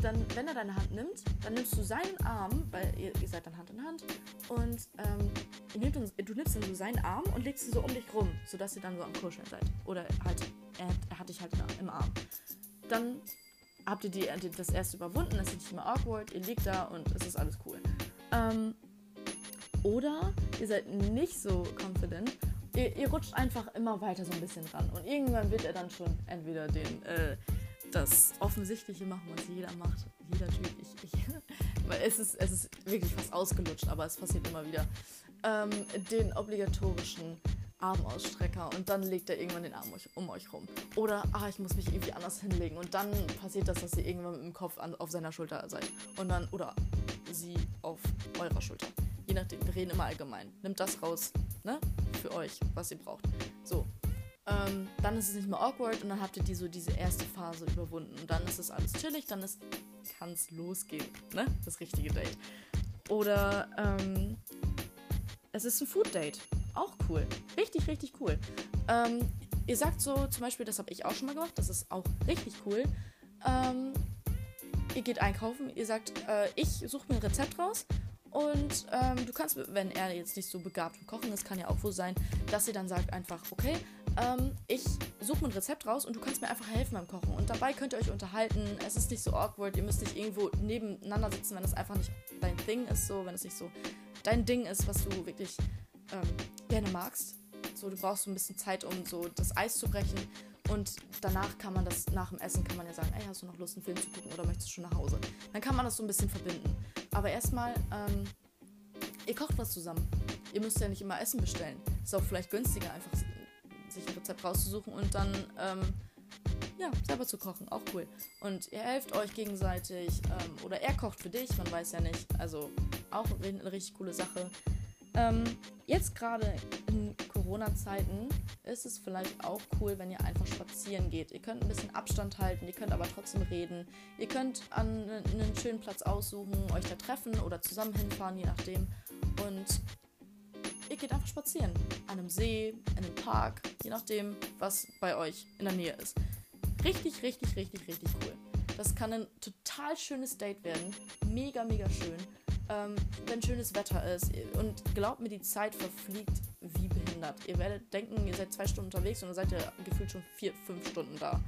dann, wenn er deine Hand nimmt, dann nimmst du seinen Arm, weil ihr, ihr seid dann Hand in Hand, und ähm, dann, du nimmst dann so seinen Arm und legst ihn so um dich rum, sodass ihr dann so am Kuscheln seid. Oder halt, er, er hat dich halt im Arm. Dann habt ihr die, das erste überwunden, es ist nicht mehr awkward, ihr liegt da und es ist alles cool. Ähm, oder ihr seid nicht so confident, ihr, ihr, rutscht einfach immer weiter so ein bisschen ran und irgendwann wird er dann schon entweder den, äh, das Offensichtliche machen, was jeder macht, jeder Typ, ich, ich weil es ist, es ist wirklich fast ausgelutscht, aber es passiert immer wieder, ähm, den obligatorischen Armausstrecker und dann legt er irgendwann den Arm um euch rum. Oder, ah, ich muss mich irgendwie anders hinlegen und dann passiert das, dass ihr irgendwann mit dem Kopf an, auf seiner Schulter seid. Und dann, oder sie auf eurer Schulter. Je nachdem, wir reden immer allgemein. Nimmt das raus, ne? Für euch, was ihr braucht. So. Ähm, dann ist es nicht mehr awkward und dann habt ihr die, so diese erste Phase überwunden. Und dann ist es alles chillig, dann kann es losgehen, ne? Das richtige Date. Oder, ähm, es ist ein Food Date auch cool. Richtig, richtig cool. Ähm, ihr sagt so, zum Beispiel, das habe ich auch schon mal gemacht, das ist auch richtig cool. Ähm, ihr geht einkaufen, ihr sagt, äh, ich suche mir ein Rezept raus und ähm, du kannst, wenn er jetzt nicht so begabt im Kochen ist, kann ja auch so sein, dass ihr dann sagt einfach, okay, ähm, ich suche ein Rezept raus und du kannst mir einfach helfen beim Kochen. Und dabei könnt ihr euch unterhalten. Es ist nicht so awkward, ihr müsst nicht irgendwo nebeneinander sitzen, wenn es einfach nicht dein Ding ist, so, wenn es nicht so dein Ding ist, was du wirklich ähm, gerne magst. So, du brauchst so ein bisschen Zeit, um so das Eis zu brechen. Und danach kann man das, nach dem Essen kann man ja sagen, ey, hast du noch Lust, einen Film zu gucken oder möchtest du schon nach Hause? Dann kann man das so ein bisschen verbinden. Aber erstmal, ähm, ihr kocht was zusammen. Ihr müsst ja nicht immer Essen bestellen. Ist auch vielleicht günstiger, einfach sich ein Rezept rauszusuchen und dann, ähm, ja, selber zu kochen. Auch cool. Und ihr helft euch gegenseitig. Ähm, oder er kocht für dich, man weiß ja nicht. Also auch eine richtig coole Sache. Ähm, jetzt gerade in Corona-Zeiten ist es vielleicht auch cool, wenn ihr einfach spazieren geht. Ihr könnt ein bisschen Abstand halten, ihr könnt aber trotzdem reden. Ihr könnt an einen schönen Platz aussuchen, euch da treffen oder zusammen hinfahren, je nachdem. Und geht einfach spazieren. An einem See, in einem Park, je nachdem, was bei euch in der Nähe ist. Richtig, richtig, richtig, richtig cool. Das kann ein total schönes Date werden. Mega, mega schön ähm, wenn schönes Wetter ist. Und glaubt mir, die Zeit verfliegt wie behindert. Ihr werdet denken, ihr seid zwei Stunden unterwegs und dann seid ihr gefühlt schon vier, fünf Stunden da.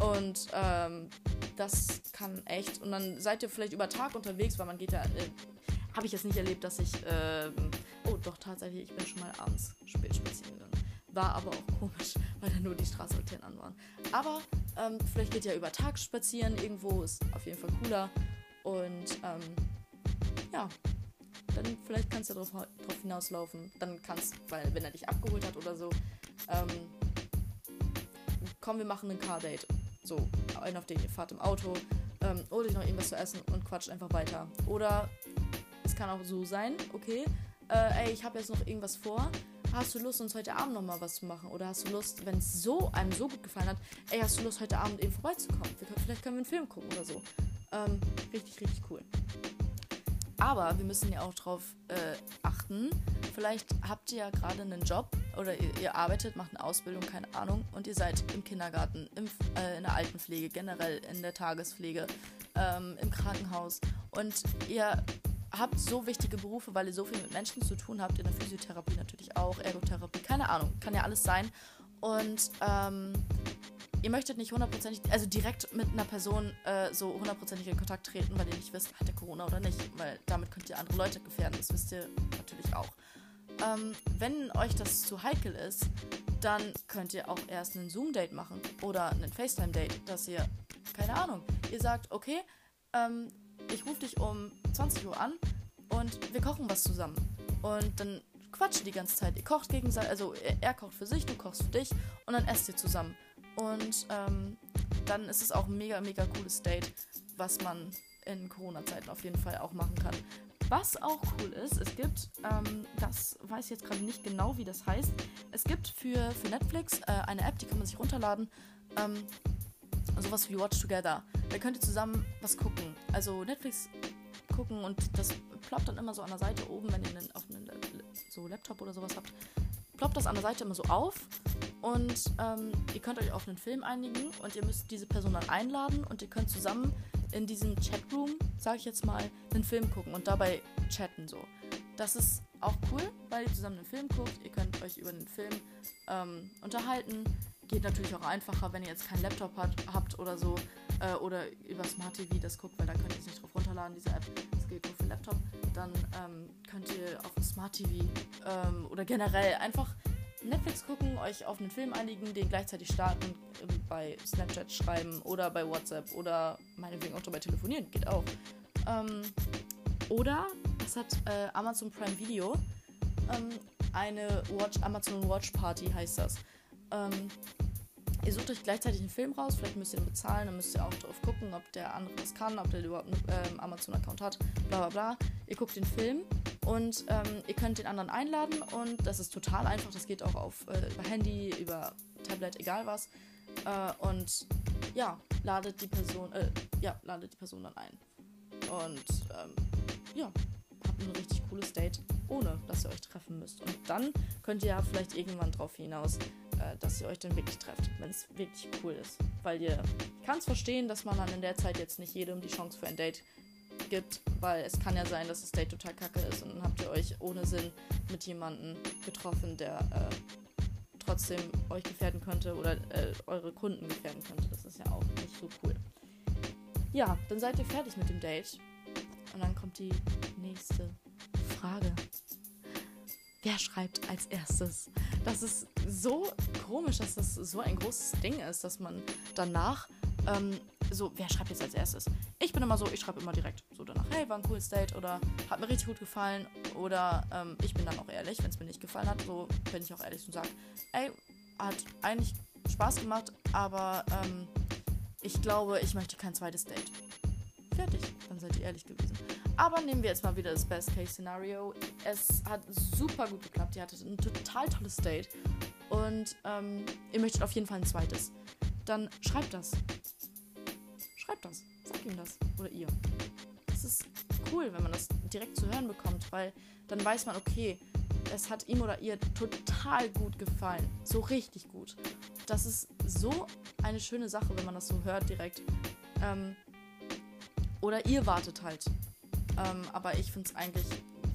Und ähm, das kann echt. Und dann seid ihr vielleicht über Tag unterwegs, weil man geht ja. Äh, Habe ich jetzt nicht erlebt, dass ich. Äh, oh, doch, tatsächlich, ich bin schon mal abends spät spazieren gegangen. War aber auch komisch, weil da nur die Straßenlaternen an waren. Aber ähm, vielleicht geht ihr über Tag spazieren irgendwo, ist auf jeden Fall cooler. Und ähm, ja, dann vielleicht kannst du darauf drauf hinauslaufen. Dann kannst, weil wenn er dich abgeholt hat oder so, ähm, komm, wir machen ein Car-Date. So, einen auf den ihr fahrt im Auto, ähm, holt euch noch irgendwas zu essen und quatscht einfach weiter. Oder es kann auch so sein, okay, äh, ey, ich habe jetzt noch irgendwas vor. Hast du Lust, uns heute Abend noch mal was zu machen? Oder hast du Lust, wenn es so einem so gut gefallen hat, ey, hast du Lust, heute Abend eben vorbeizukommen? Können, vielleicht können wir einen Film gucken oder so. Ähm, richtig, richtig cool. Aber wir müssen ja auch darauf äh, achten. Vielleicht habt ihr ja gerade einen Job oder ihr, ihr, arbeitet, macht eine Ausbildung, keine Ahnung, und ihr seid im Kindergarten, im, äh, in der Altenpflege, generell in der Tagespflege, ähm, im Krankenhaus. Und ihr habt so wichtige Berufe, weil ihr so viel mit Menschen zu tun habt, in der Physiotherapie natürlich auch, Ergotherapie, keine Ahnung, kann ja alles sein. Und ähm, ihr möchtet nicht hundertprozentig, also direkt mit einer Person äh, so hundertprozentig in Kontakt treten, weil ihr nicht wisst, hat er Corona oder nicht, weil damit könnt ihr andere Leute gefährden, das wisst ihr natürlich auch. Ähm, wenn euch das zu heikel ist, dann könnt ihr auch erst einen Zoom-Date machen oder einen FaceTime-Date, dass ihr, keine Ahnung, ihr sagt, okay, ähm, ich rufe dich um 20 Uhr an und wir kochen was zusammen. Und dann quatscht die ganze Zeit. Ihr kocht gegenseitig, also er, er kocht für sich, du kochst für dich und dann esst ihr zusammen. Und ähm, dann ist es auch ein mega, mega cooles Date, was man in Corona-Zeiten auf jeden Fall auch machen kann. Was auch cool ist, es gibt, ähm, das weiß ich jetzt gerade nicht genau, wie das heißt, es gibt für, für Netflix äh, eine App, die kann man sich runterladen, ähm, sowas wie Watch Together. Da könnt ihr zusammen was gucken. Also Netflix gucken und das ploppt dann immer so an der Seite oben, wenn ihr einen, auf einen so Laptop oder sowas habt, ploppt das an der Seite immer so auf und ähm, ihr könnt euch auf einen Film einigen und ihr müsst diese Person dann einladen und ihr könnt zusammen in diesem Chatroom, sage ich jetzt mal, einen Film gucken und dabei chatten so. Das ist auch cool, weil ihr zusammen einen Film guckt. Ihr könnt euch über den Film ähm, unterhalten. Geht natürlich auch einfacher, wenn ihr jetzt keinen Laptop hat, habt oder so. äh, oder über Smart TV das guckt, weil da könnt ihr es nicht drauf runterladen, diese App. Das geht nur für Laptop. Dann ähm, könnt ihr auf Smart TV ähm, oder generell einfach Netflix gucken, euch auf einen Film einigen, den gleichzeitig starten, ähm, bei Snapchat schreiben oder bei WhatsApp oder meinetwegen auch dabei telefonieren, geht auch. Ähm, oder, das hat äh, Amazon Prime Video, ähm, eine Watch, Amazon Watch Party heißt das. Ähm, ihr sucht euch gleichzeitig einen Film raus, vielleicht müsst ihr ihn bezahlen, dann müsst ihr auch drauf gucken, ob der andere das kann, ob der überhaupt einen ähm, Amazon-Account hat, bla bla bla. Ihr guckt den Film und ähm, ihr könnt den anderen einladen und das ist total einfach. Das geht auch auf äh, über Handy, über Tablet, egal was. Äh, und ja, ladet die Person, äh, ja, ladet die Person dann ein. Und ähm, ja, habt ein richtig cooles Date, ohne dass ihr euch treffen müsst. Und dann könnt ihr ja vielleicht irgendwann drauf hinaus, äh, dass ihr euch dann wirklich trefft, wenn es wirklich cool ist. Weil ihr kann es verstehen, dass man dann in der Zeit jetzt nicht jedem die Chance für ein Date gibt, weil es kann ja sein, dass das Date total kacke ist und dann habt ihr euch ohne Sinn mit jemandem getroffen, der äh, trotzdem euch gefährden könnte oder äh, eure Kunden gefährden könnte. Das ist ja auch nicht so cool. Ja, dann seid ihr fertig mit dem Date. Und dann kommt die nächste Frage. Wer schreibt als erstes? Das ist so komisch, dass das so ein großes Ding ist, dass man danach ähm, so, wer schreibt jetzt als erstes? Ich bin immer so, ich schreibe immer direkt so danach, hey, war ein cooles Date oder hat mir richtig gut gefallen oder ähm, ich bin dann auch ehrlich, wenn es mir nicht gefallen hat, so bin ich auch ehrlich und sage, ey, hat eigentlich Spaß gemacht, aber ähm, ich glaube, ich möchte kein zweites Date. Fertig, dann seid ihr ehrlich gewesen. Aber nehmen wir jetzt mal wieder das Best-Case-Szenario. Es hat super gut geklappt. Ihr hattet ein total tolles Date. Und ähm, ihr möchtet auf jeden Fall ein zweites. Dann schreibt das. Schreibt das. Sag ihm das. Oder ihr. Das ist cool, wenn man das direkt zu hören bekommt, weil dann weiß man, okay, es hat ihm oder ihr total gut gefallen. So richtig gut. Das ist so eine schöne Sache, wenn man das so hört direkt. Ähm, oder ihr wartet halt. Ähm, aber ich finde es eigentlich,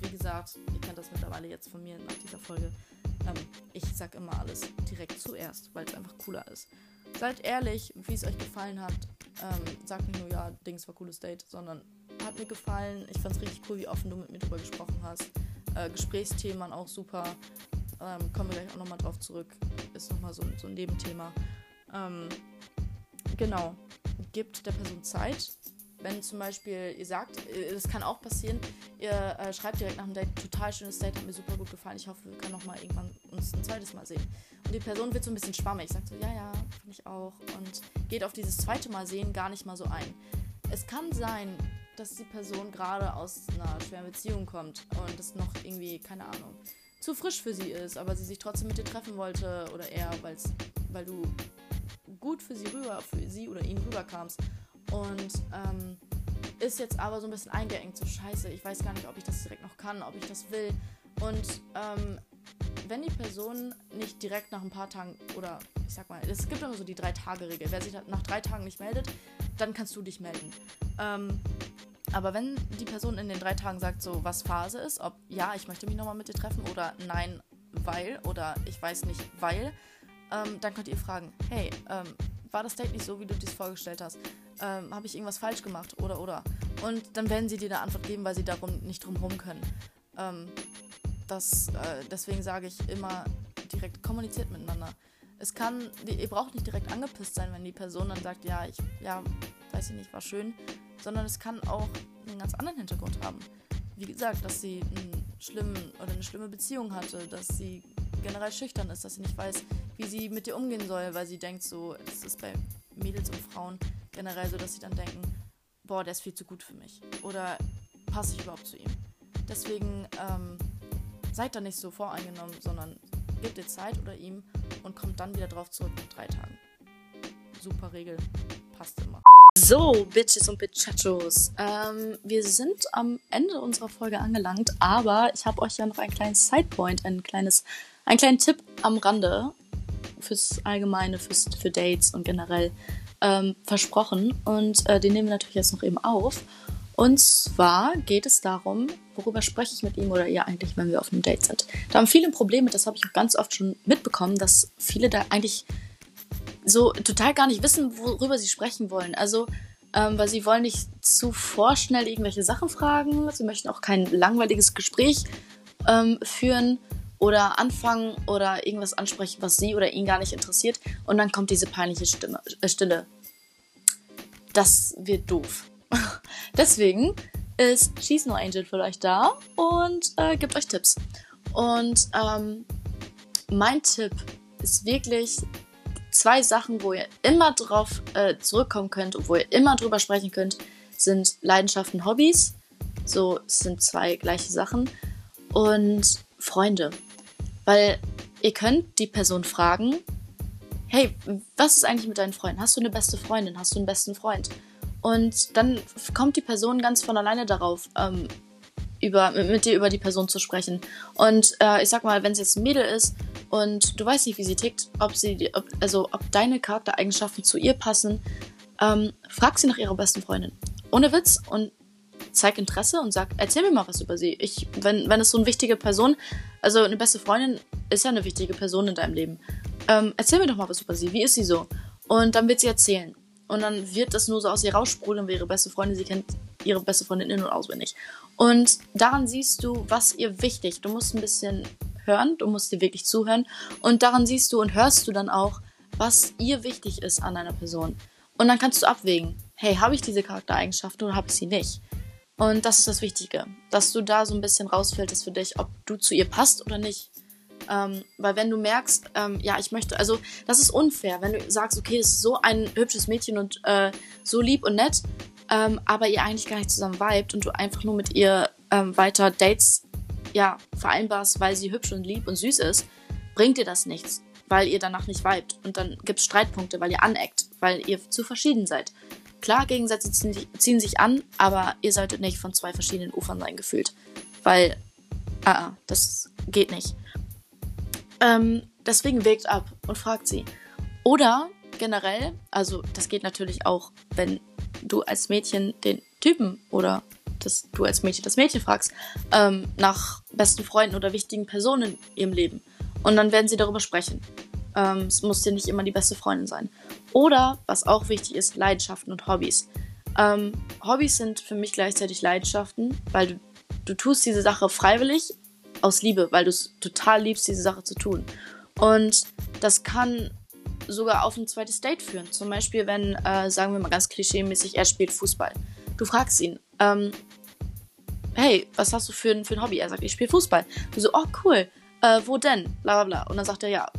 wie gesagt, ihr kennt das mittlerweile jetzt von mir nach dieser Folge. Ähm, ich sag immer alles direkt zuerst, weil es einfach cooler ist. Seid ehrlich, wie es euch gefallen hat. Ähm, sagt nicht nur, ja, Dings war cooles Date, sondern hat mir gefallen. Ich fand es richtig cool, wie offen du mit mir drüber gesprochen hast. Äh, Gesprächsthemen auch super. Ähm, kommen wir gleich auch nochmal drauf zurück. Ist nochmal so, so ein Nebenthema. Ähm, genau. Gibt der Person Zeit. Wenn zum Beispiel ihr sagt, äh, das kann auch passieren, ihr äh, schreibt direkt nach dem Date, total schönes Date, hat mir super gut gefallen. Ich hoffe, wir können nochmal irgendwann uns ein zweites Mal sehen. Und die Person wird so ein bisschen schwammig, sagt so, ja, ja, fand ich auch. Und geht auf dieses zweite Mal sehen gar nicht mal so ein. Es kann sein, dass die Person gerade aus einer schweren Beziehung kommt und es noch irgendwie, keine Ahnung, zu frisch für sie ist, aber sie sich trotzdem mit dir treffen wollte oder eher, weil's, weil du gut für sie rüber, für sie oder ihn rüberkamst. Und ähm, ist jetzt aber so ein bisschen eingeengt, so scheiße, ich weiß gar nicht, ob ich das direkt noch kann, ob ich das will. Und ähm, wenn die Person nicht direkt nach ein paar Tagen oder ich sag mal, es gibt immer so die Drei-Tage-Regel. Wer sich nach drei Tagen nicht meldet, dann kannst du dich melden. Ähm, aber wenn die Person in den drei Tagen sagt, so was Phase ist, ob ja, ich möchte mich nochmal mit dir treffen oder nein, weil oder ich weiß nicht, weil, ähm, dann könnt ihr fragen, hey, ähm, war das Date nicht so, wie du dir vorgestellt hast? Ähm, Habe ich irgendwas falsch gemacht oder oder? Und dann werden sie dir eine Antwort geben, weil sie darum nicht drum herum können. Ähm, das, äh, deswegen sage ich immer direkt kommuniziert miteinander. Es kann, ihr braucht nicht direkt angepisst sein, wenn die Person dann sagt, ja, ich, ja, weiß ich nicht, war schön, sondern es kann auch einen ganz anderen Hintergrund haben. Wie gesagt, dass sie einen schlimmen oder eine schlimme Beziehung hatte, dass sie generell schüchtern ist, dass sie nicht weiß, wie sie mit dir umgehen soll, weil sie denkt so, das ist bei Mädels und Frauen generell so, dass sie dann denken, boah, der ist viel zu gut für mich oder passe ich überhaupt zu ihm. Deswegen ähm, seid da nicht so voreingenommen, sondern gebt dir Zeit oder ihm und kommt dann wieder drauf zurück nach drei Tagen. Super Regel, passt immer. So, Bitches und Bitchachos. Ähm, wir sind am Ende unserer Folge angelangt, aber ich habe euch ja noch einen kleinen Sidepoint, ein kleines, einen kleinen Tipp am Rande fürs Allgemeine, fürs, für Dates und generell ähm, versprochen. Und äh, den nehmen wir natürlich jetzt noch eben auf. Und zwar geht es darum, worüber spreche ich mit ihm oder ihr eigentlich, wenn wir auf einem Date sind. Da haben viele Probleme, das habe ich auch ganz oft schon mitbekommen, dass viele da eigentlich so total gar nicht wissen, worüber sie sprechen wollen. Also, ähm, weil sie wollen nicht zu vorschnell irgendwelche Sachen fragen. Sie möchten auch kein langweiliges Gespräch ähm, führen oder anfangen oder irgendwas ansprechen, was sie oder ihn gar nicht interessiert. Und dann kommt diese peinliche Stimme, äh, Stille. Das wird doof. Deswegen ist She's No Angel für euch da und äh, gibt euch Tipps. Und ähm, mein Tipp ist wirklich zwei Sachen, wo ihr immer drauf äh, zurückkommen könnt und wo ihr immer drüber sprechen könnt, sind Leidenschaften, Hobbys. So sind zwei gleiche Sachen. Und Freunde. Weil ihr könnt die Person fragen, hey, was ist eigentlich mit deinen Freunden? Hast du eine beste Freundin? Hast du einen besten Freund? Und dann kommt die Person ganz von alleine darauf, ähm, über, mit, dir über die Person zu sprechen. Und äh, ich sag mal, wenn es jetzt ein Mädel ist und du weißt nicht, wie sie tickt, ob sie, ob, also ob deine Charaktereigenschaften zu ihr passen, ähm, frag sie nach ihrer besten Freundin. Ohne Witz und zeig Interesse und sag, erzähl mir mal was über sie. Ich, wenn, wenn es so eine wichtige Person, also eine beste Freundin ist ja eine wichtige Person in deinem Leben. Ähm, erzähl mir doch mal was über sie. Wie ist sie so? Und dann wird sie erzählen. Und dann wird das nur so aus ihr raussprudeln, wie ihre beste Freundin, sie kennt ihre beste Freundin in- und auswendig. Und daran siehst du, was ihr wichtig. Du musst ein bisschen hören, du musst dir wirklich zuhören. Und daran siehst du und hörst du dann auch, was ihr wichtig ist an einer Person. Und dann kannst du abwägen, hey, habe ich diese Charaktereigenschaften oder habe ich sie nicht? Und das ist das Wichtige, dass du da so ein bisschen rausfilterst für dich, ob du zu ihr passt oder nicht. Ähm, weil wenn du merkst, ähm, ja, ich möchte, also das ist unfair, wenn du sagst, okay, es ist so ein hübsches Mädchen und äh, so lieb und nett, ähm, aber ihr eigentlich gar nicht zusammen vibet und du einfach nur mit ihr ähm, weiter Dates ja, vereinbarst, weil sie hübsch und lieb und süß ist, bringt dir das nichts, weil ihr danach nicht vibet. Und dann gibt es Streitpunkte, weil ihr aneckt, weil ihr zu verschieden seid. Klar, Gegensätze ziehen sich an, aber ihr solltet nicht von zwei verschiedenen Ufern sein gefühlt. Weil, ah, ah das geht nicht. Ähm, deswegen wägt ab und fragt sie. Oder generell, also das geht natürlich auch, wenn du als Mädchen den Typen oder dass du als Mädchen das Mädchen fragst, ähm, nach besten Freunden oder wichtigen Personen in ihrem Leben. Und dann werden sie darüber sprechen. Ähm, es muss dir nicht immer die beste Freundin sein. Oder, was auch wichtig ist, Leidenschaften und Hobbys. Ähm, Hobbys sind für mich gleichzeitig Leidenschaften, weil du, du tust diese Sache freiwillig aus Liebe, weil du es total liebst, diese Sache zu tun. Und das kann sogar auf ein zweites Date führen. Zum Beispiel, wenn, äh, sagen wir mal ganz klischeemäßig, er spielt Fußball. Du fragst ihn, ähm, hey, was hast du für ein, für ein Hobby? Er sagt, ich spiele Fußball. Du so, oh cool, äh, wo denn? Bla bla bla. Und dann sagt er, ja,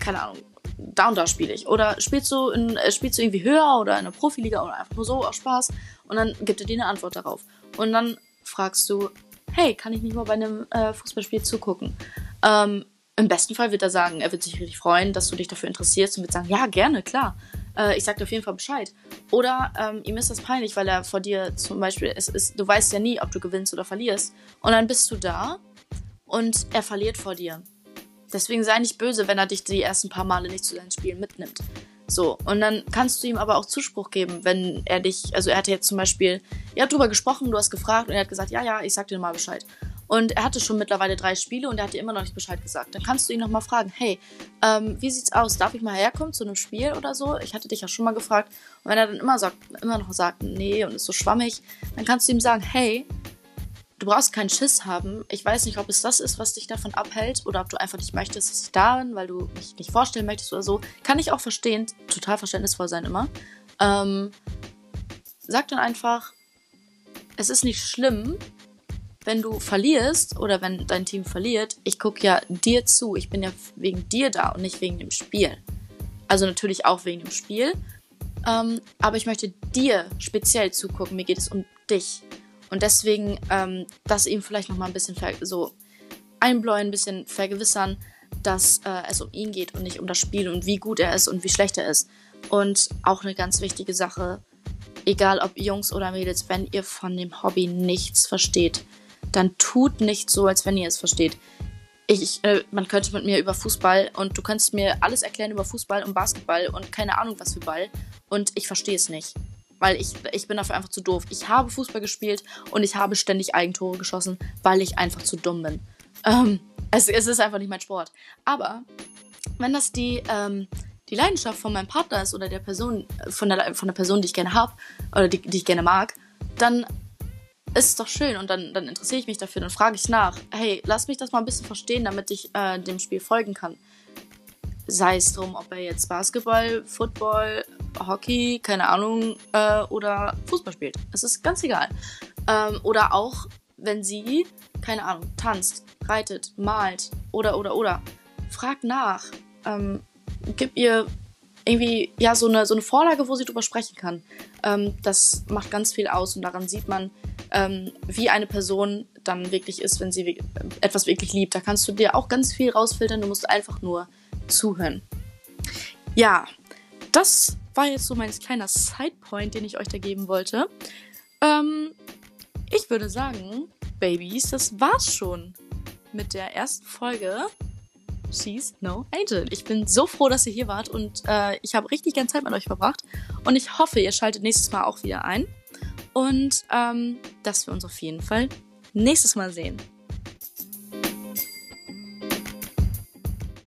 keine Ahnung, da und da spiele ich. Oder spielst du, in, äh, spielst du irgendwie höher oder in der Profiliga oder einfach nur so aus Spaß? Und dann gibt er dir eine Antwort darauf. Und dann fragst du, hey, kann ich nicht mal bei einem äh, Fußballspiel zugucken? Ähm, Im besten Fall wird er sagen, er wird sich richtig freuen, dass du dich dafür interessierst und wird sagen, ja, gerne, klar. Äh, ich sag dir auf jeden Fall Bescheid. Oder ähm, ihm ist das peinlich, weil er vor dir zum Beispiel, es ist, du weißt ja nie, ob du gewinnst oder verlierst. Und dann bist du da und er verliert vor dir. Deswegen sei nicht böse, wenn er dich die ersten paar Male nicht zu seinen Spielen mitnimmt. So, und dann kannst du ihm aber auch Zuspruch geben, wenn er dich, also er hatte jetzt zum Beispiel, ihr habt drüber gesprochen, du hast gefragt und er hat gesagt, ja, ja, ich sag dir mal Bescheid. Und er hatte schon mittlerweile drei Spiele und er hat dir immer noch nicht Bescheid gesagt. Dann kannst du ihn nochmal fragen, hey, ähm, wie sieht's aus? Darf ich mal herkommen zu einem Spiel oder so? Ich hatte dich ja schon mal gefragt. Und wenn er dann immer sagt, immer noch sagt, nee, und ist so schwammig, dann kannst du ihm sagen, hey, du brauchst keinen Schiss haben. Ich weiß nicht, ob es das ist, was dich davon abhält oder ob du einfach nicht möchtest, dass ich da bin, weil du mich nicht vorstellen möchtest oder so. Kann ich auch verstehen, total verständnisvoll sein immer. Ähm, sag dann einfach, es ist nicht schlimm, wenn du verlierst oder wenn dein Team verliert. Ich gucke ja dir zu. Ich bin ja wegen dir da und nicht wegen dem Spiel. Also natürlich auch wegen dem Spiel. Ähm, aber ich möchte dir speziell zugucken. Mir geht es um dich. Und deswegen ähm, das ihm vielleicht nochmal ein bisschen so einbläuen, ein bisschen vergewissern, dass äh, es um ihn geht und nicht um das Spiel und wie gut er ist und wie schlecht er ist. Und auch eine ganz wichtige Sache, egal ob Jungs oder Mädels, wenn ihr von dem Hobby nichts versteht, dann tut nicht so, als wenn ihr es versteht. Ich, äh, man könnte mit mir über Fußball und du könntest mir alles erklären über Fußball und Basketball und keine Ahnung was für Ball und ich verstehe es nicht weil ich, ich bin dafür einfach zu doof. Ich habe Fußball gespielt und ich habe ständig Eigentore geschossen, weil ich einfach zu dumm bin. Ähm, es, es ist einfach nicht mein Sport. Aber wenn das die, ähm, die Leidenschaft von meinem Partner ist oder der Person, von der, von der Person, die ich gerne habe oder die, die ich gerne mag, dann ist es doch schön und dann, dann interessiere ich mich dafür, dann frage ich nach. Hey, lass mich das mal ein bisschen verstehen, damit ich äh, dem Spiel folgen kann. Sei es drum, ob er jetzt Basketball, Football, Hockey, keine Ahnung, äh, oder Fußball spielt. Es ist ganz egal. Ähm, oder auch, wenn sie, keine Ahnung, tanzt, reitet, malt oder, oder, oder. Frag nach. Ähm, gib ihr irgendwie, ja, so eine, so eine Vorlage, wo sie drüber sprechen kann. Ähm, das macht ganz viel aus und daran sieht man, ähm, wie eine Person dann wirklich ist, wenn sie etwas wirklich liebt. Da kannst du dir auch ganz viel rausfiltern, du musst einfach nur zuhören. Ja, das war jetzt so mein kleiner Sidepoint, den ich euch da geben wollte. Ähm, ich würde sagen, Babys, das war's schon mit der ersten Folge She's No Angel. Ich bin so froh, dass ihr hier wart und äh, ich habe richtig gerne Zeit mit euch verbracht. Und ich hoffe, ihr schaltet nächstes Mal auch wieder ein. Und ähm, dass wir uns auf jeden Fall nächstes Mal sehen.